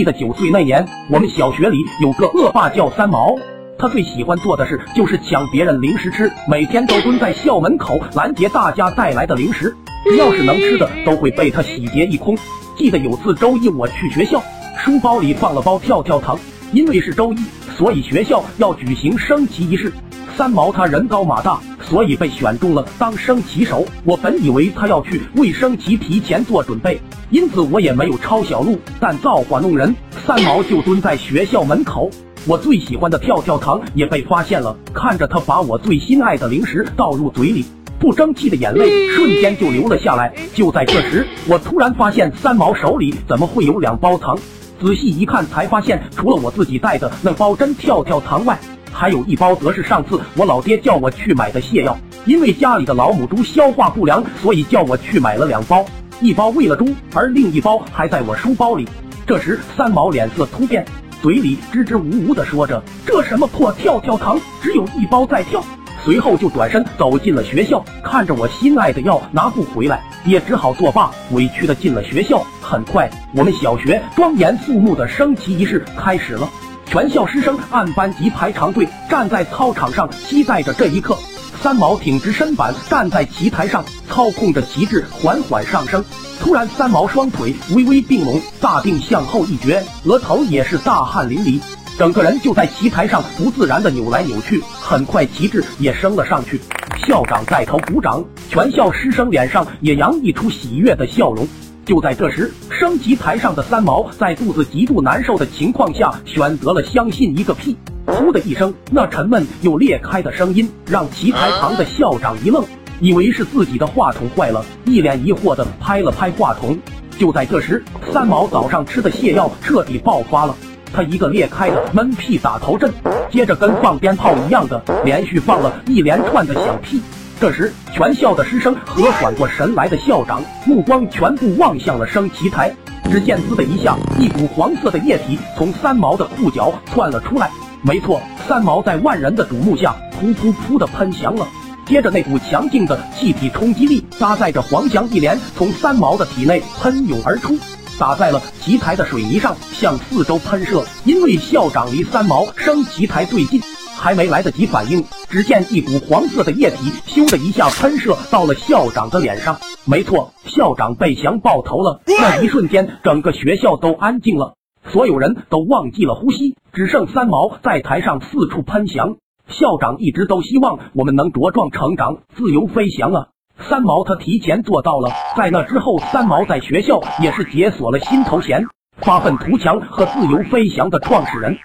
记得九岁那年，我们小学里有个恶霸叫三毛，他最喜欢做的事就是抢别人零食吃，每天都蹲在校门口拦截大家带来的零食，要是能吃的都会被他洗劫一空。记得有次周一我去学校，书包里放了包跳跳糖，因为是周一，所以学校要举行升旗仪式。三毛他人高马大，所以被选中了当升旗手。我本以为他要去为升旗提前做准备，因此我也没有抄小路。但造化弄人，三毛就蹲在学校门口，我最喜欢的跳跳糖也被发现了。看着他把我最心爱的零食倒入嘴里，不争气的眼泪瞬间就流了下来。就在这时，我突然发现三毛手里怎么会有两包糖？仔细一看，才发现除了我自己带的那包真跳跳糖外，还有一包，则是上次我老爹叫我去买的泻药，因为家里的老母猪消化不良，所以叫我去买了两包，一包喂了猪，而另一包还在我书包里。这时三毛脸色突变，嘴里支支吾吾的说着：“这什么破跳跳糖，只有一包在跳。”随后就转身走进了学校，看着我心爱的药拿不回来，也只好作罢，委屈的进了学校。很快，我们小学庄严肃穆的升旗仪式开始了。全校师生按班级排长队，站在操场上，期待着这一刻。三毛挺直身板，站在旗台上，操控着旗帜缓缓上升。突然，三毛双腿微微并拢，大腚向后一撅，额头也是大汗淋漓，整个人就在旗台上不自然的扭来扭去。很快，旗帜也升了上去。校长带头鼓掌，全校师生脸上也洋溢出喜悦的笑容。就在这时，升级台上的三毛在肚子极度难受的情况下，选择了相信一个屁。噗的一声，那沉闷又裂开的声音让棋台旁的校长一愣，以为是自己的话筒坏了，一脸疑惑的拍了拍话筒。就在这时，三毛早上吃的泻药彻底爆发了，他一个裂开的闷屁打头阵，接着跟放鞭炮一样的连续放了一连串的响屁。这时，全校的师生和缓过神来的校长目光全部望向了升旗台。只见“滋”的一下，一股黄色的液体从三毛的裤脚窜了出来。没错，三毛在万人的瞩目下，噗噗噗的喷翔了。接着，那股强劲的气体冲击力搭载着黄翔一连从三毛的体内喷涌而出，打在了旗台的水泥上，向四周喷射。因为校长离三毛升旗台最近。还没来得及反应，只见一股黄色的液体咻的一下喷射到了校长的脸上。没错，校长被翔爆头了。那一瞬间，整个学校都安静了，所有人都忘记了呼吸，只剩三毛在台上四处喷翔。校长一直都希望我们能茁壮成长，自由飞翔啊！三毛他提前做到了。在那之后，三毛在学校也是解锁了新头衔——发愤图强和自由飞翔的创始人。